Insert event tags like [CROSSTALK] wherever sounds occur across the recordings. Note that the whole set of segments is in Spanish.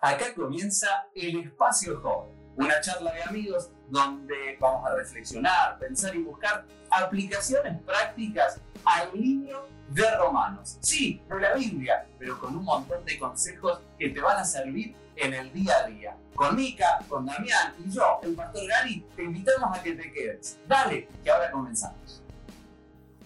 Acá comienza el espacio joven, una charla de amigos donde vamos a reflexionar, pensar y buscar aplicaciones prácticas al libro de Romanos. Sí, de la Biblia, pero con un montón de consejos que te van a servir en el día a día. Con Mica, con Damián y yo, el pastor Gary, te invitamos a que te quedes. Dale, que ahora comenzamos.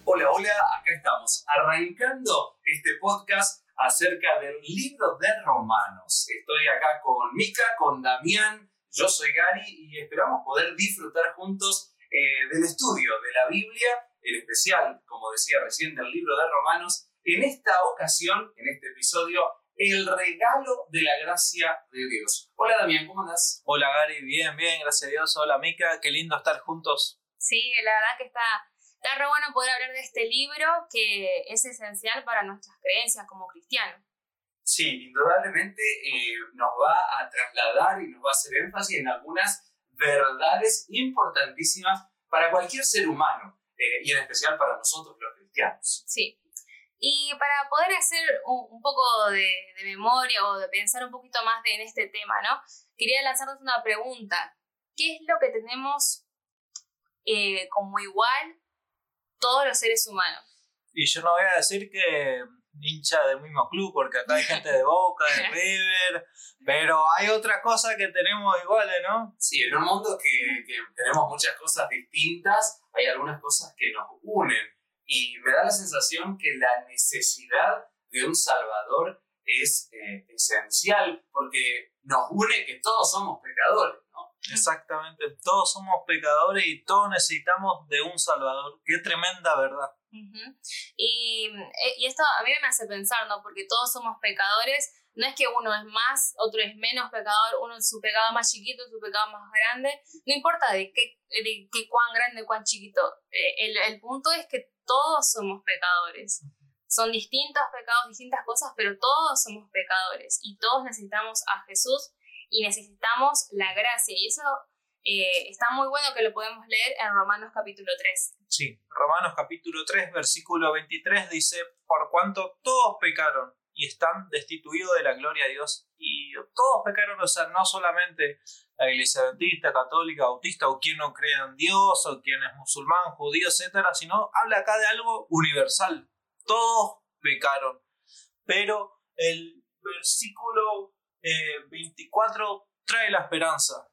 Hola, hola, acá estamos, arrancando este podcast acerca del libro de Romanos. Estoy acá con Mica, con Damián, yo soy Gary y esperamos poder disfrutar juntos eh, del estudio de la Biblia, en especial, como decía recién, del libro de Romanos. En esta ocasión, en este episodio, el regalo de la gracia de Dios. Hola Damián, ¿cómo andas? Hola Gary, bien, bien, gracias a Dios. Hola Mica, qué lindo estar juntos. Sí, la verdad que está Está re bueno poder hablar de este libro que es esencial para nuestras creencias como cristianos. Sí, indudablemente eh, nos va a trasladar y nos va a hacer énfasis en algunas verdades importantísimas para cualquier ser humano eh, y en especial para nosotros los cristianos. Sí. Y para poder hacer un, poco de, memoria o de pensar un poquito más en este tema, ¿no? Quería lanzarnos una pregunta. ¿Qué es lo que tenemos eh, como igual todos los seres humanos. Y yo no voy a decir que hincha del mismo club, porque acá hay gente de Boca, de [LAUGHS] River, pero hay otras cosas que tenemos iguales, ¿no? Sí, en un mundo que, tenemos muchas cosas distintas, hay algunas cosas que nos unen. Y me da la sensación que la necesidad de un Salvador es eh, esencial, porque nos une que todos somos pecadores. Exactamente, todos somos pecadores y todos necesitamos de un Salvador. Qué tremenda verdad. y, eh, y, esto a mí me hace pensar, ¿no? Porque todos somos pecadores, no es que uno es más, otro es menos pecador, uno es su pecado más chiquito, su pecado más grande, no importa de qué, de qué cuán grande, cuán chiquito, eh, el, el punto es que todos somos pecadores. Son distintos pecados, distintas cosas, pero todos somos pecadores y todos necesitamos a Jesús y necesitamos la gracia. Y eso eh, está muy bueno que lo podemos leer en Romanos capítulo 3. Sí, Romanos capítulo 3, versículo 23 dice, por cuanto todos pecaron y están destituidos de la gloria de Dios. Y todos pecaron, o sea, no solamente la iglesia adventista, católica, bautista, o quien no cree en Dios, o quien es musulmán, judío, etcétera, sino habla acá de algo universal. Todos pecaron. Pero el versículo 24 eh, trae la esperanza.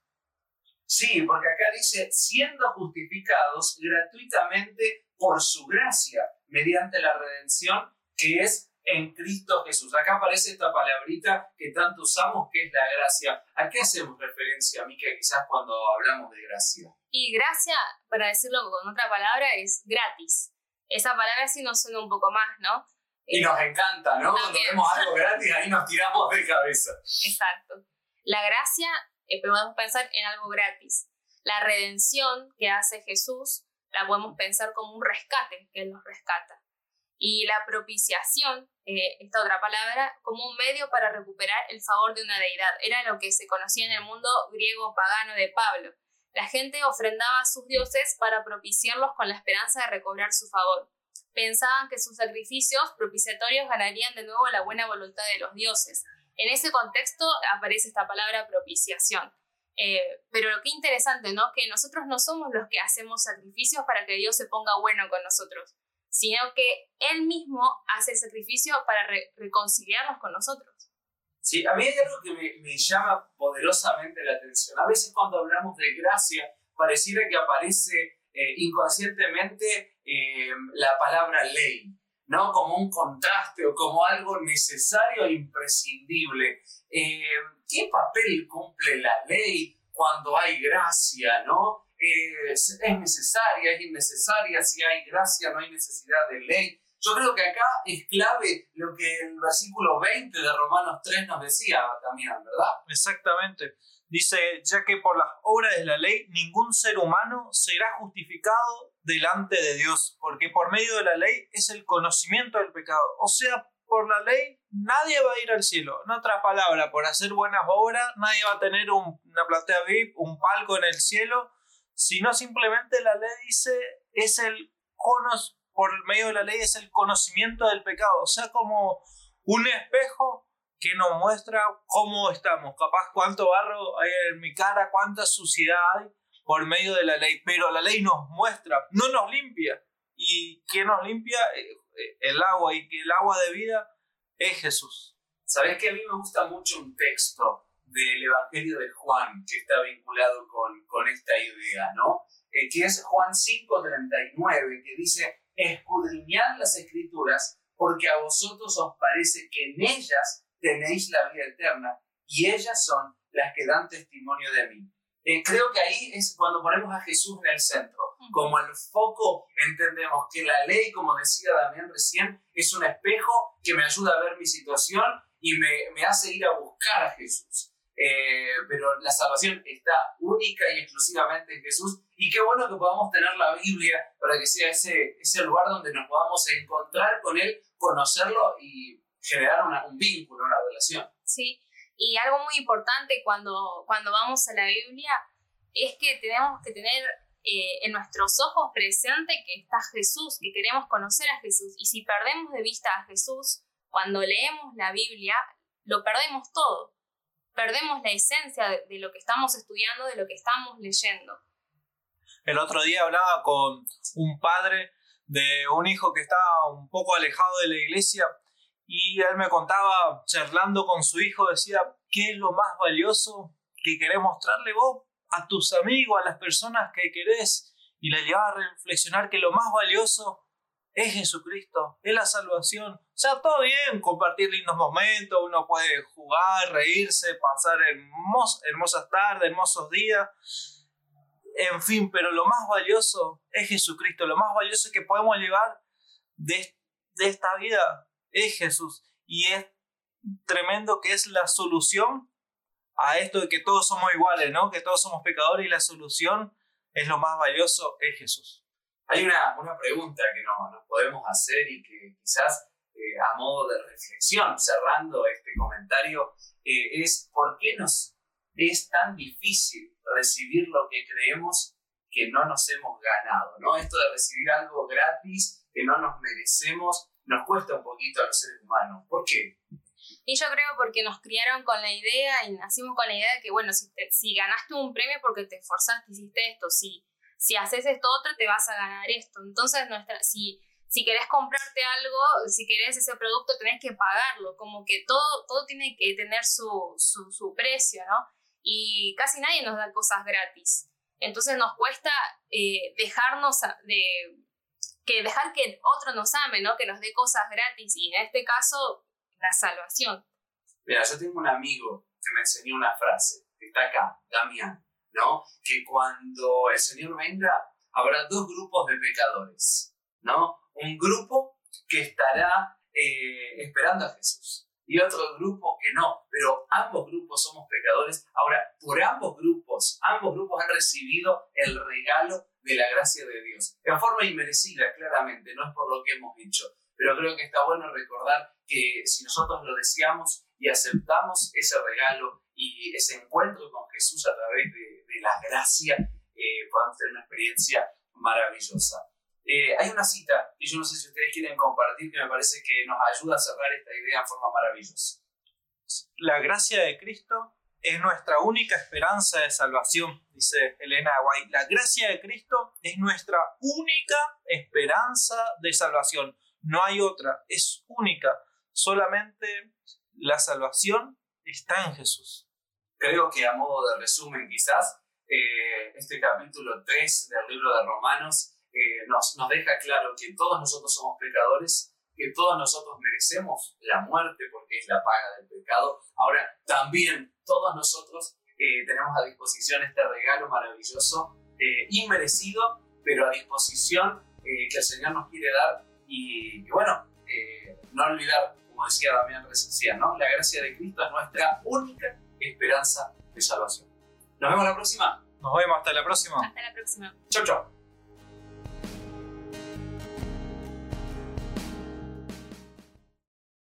Sí, porque acá dice, siendo justificados gratuitamente por su gracia, mediante la redención que es en Cristo Jesús. Acá aparece esta palabrita que tanto usamos, que es la gracia. ¿A qué hacemos referencia, Mica, quizás cuando hablamos de gracia? Y gracia, para decirlo con otra palabra, es gratis. Esa palabra sí nos suena un poco más, ¿no? Y nos encanta, ¿no? Cuando vemos algo gratis, ahí nos tiramos de cabeza. Exacto. La gracia, eh, podemos pensar en algo gratis. La redención que hace Jesús, la podemos pensar como un rescate, que Él nos rescata. Y la propiciación, eh, esta otra palabra, como un medio para recuperar el favor de una deidad. Era lo que se conocía en el mundo griego pagano de Pablo. La gente ofrendaba a sus dioses para propiciarlos con la esperanza de recobrar su favor pensaban que sus sacrificios propiciatorios ganarían de nuevo la buena voluntad de los dioses. En ese contexto aparece esta palabra propiciación. Eh, pero lo que interesante, ¿no? Que nosotros no somos los que hacemos sacrificios para que Dios se ponga bueno con nosotros, sino que Él mismo hace el sacrificio para reconciliarnos con nosotros. Sí, a mí hay algo que me, me llama poderosamente la atención. A veces cuando hablamos de gracia, pareciera que aparece eh, inconscientemente eh, la palabra ley, ¿no? Como un contraste o como algo necesario e imprescindible. Eh, ¿Qué papel cumple la ley cuando hay gracia, ¿no? ¿Es necesaria, es innecesaria? Si hay gracia, no hay necesidad de ley. Yo creo que acá es clave lo que el versículo 20 de Romanos 3 nos decía también, ¿verdad? Exactamente. Dice, ya que por las obras de la ley ningún ser humano será justificado delante de Dios, porque por medio de la ley es el conocimiento del pecado. O sea, por la ley nadie va a ir al cielo. En otras palabras, por hacer buenas obras nadie va a tener una platea VIP, un palco en el cielo, sino simplemente la ley dice es el por medio de la ley es el conocimiento del pecado. O sea, como un espejo que nos muestra cómo estamos, capaz cuánto barro hay en mi cara, cuánta suciedad hay por medio de la ley, pero la ley nos muestra, no nos limpia. ¿Y quién nos limpia? Eh, eh, el agua, y que el agua de vida es Jesús. ¿Sabes que a mí me gusta mucho un texto del Evangelio de Juan que está vinculado con, con esta idea, ¿no? Eh, que es Juan 5:39, que dice, escudriñad las escrituras porque a vosotros os parece que en ellas tenéis la vida eterna y ellas son las que dan testimonio de mí. Eh, creo que ahí es cuando ponemos a Jesús en el centro. Como el foco entendemos que la ley, como decía Damián recién, es un espejo que me ayuda a ver mi situación y me, me hace ir a buscar a Jesús. Eh, pero la salvación está única y exclusivamente en Jesús. Y qué bueno que podamos tener la Biblia para que sea ese, ese lugar donde nos podamos encontrar con Él, conocerlo y generar un vínculo, una relación. Sí, y algo muy importante cuando, cuando vamos a la Biblia es que tenemos que tener eh, en nuestros ojos presente que está Jesús, que queremos conocer a Jesús. Y si perdemos de vista a Jesús, cuando leemos la Biblia, lo perdemos todo. Perdemos la esencia de, de lo que estamos estudiando, de lo que estamos leyendo. El otro día hablaba con un padre de un hijo que estaba un poco alejado de la iglesia y él me contaba, charlando con su hijo, decía, ¿qué es lo más valioso que querés mostrarle vos a tus amigos, a las personas que querés? Y le llevaba a reflexionar que lo más valioso es Jesucristo, es la salvación. O sea, todo bien, compartir lindos momentos, uno puede jugar, reírse, pasar hermosas tardes, hermosos días. En fin, pero lo más valioso es Jesucristo, lo más valioso que podemos llevar de, de esta vida es Jesús. Y es tremendo que es la solución a esto de que todos somos iguales, ¿no? Que todos somos pecadores y la solución es lo más valioso, es Jesús. Hay una, una pregunta que no, nos podemos hacer y que quizás eh, a modo de reflexión, cerrando este comentario, eh, es ¿por qué nos es tan difícil recibir lo que creemos que no nos hemos ganado? ¿no? Esto de recibir algo gratis que no nos merecemos nos cuesta un poquito a los seres humanos. ¿Por qué? Y yo creo porque nos criaron con la idea y nacimos con la idea de que, bueno, si, ganaste un premio porque te esforzaste, hiciste esto, si, si haces esto otro, te vas a ganar esto. Entonces, nuestra, si, si querés comprarte algo, si querés ese producto, tenés que pagarlo. Como que todo, todo tiene que tener su, su, su precio, ¿no? Y casi nadie nos da cosas gratis. Entonces nos cuesta eh, dejarnos de que dejar que otro nos ame, ¿no? Que nos dé cosas gratis y en este caso, la salvación. Mira, yo tengo un amigo que me enseñó una frase, que está acá, Damián, ¿no? Que cuando el Señor venga, habrá dos grupos de pecadores, ¿no? Un grupo que estará eh, esperando a Jesús y otro grupo que no, pero ambos grupos somos pecadores. Ahora, por ambos grupos, ambos grupos han recibido el regalo de la gracia de Dios. En forma inmerecida, claramente, no es por lo que hemos dicho, pero creo que está bueno recordar que si nosotros lo deseamos y aceptamos ese regalo y ese encuentro con Jesús a través de, la gracia, eh, podemos tener una experiencia maravillosa. Eh, hay una cita que yo no sé si ustedes quieren compartir que me parece que nos ayuda a cerrar esta idea en forma maravillosa. La gracia de Cristo es nuestra única esperanza de salvación, dice Elena White. La gracia de Cristo es nuestra única esperanza de salvación. No hay otra, es única. Solamente la salvación está en Jesús. Creo que a modo de resumen quizás, eh, este capítulo 3 del libro de Romanos nos, nos deja claro que todos nosotros somos pecadores, que todos nosotros merecemos la muerte porque es la paga del pecado. Ahora, también todos nosotros eh, tenemos a disposición este regalo maravilloso, eh, inmerecido, pero a disposición eh, que el Señor nos quiere dar. Y, bueno, no olvidar, como decía Damián recién, ¿no? la gracia de Cristo es nuestra única esperanza de salvación. Nos vemos la próxima. Nos vemos hasta la próxima. Hasta la próxima. Chau, chau.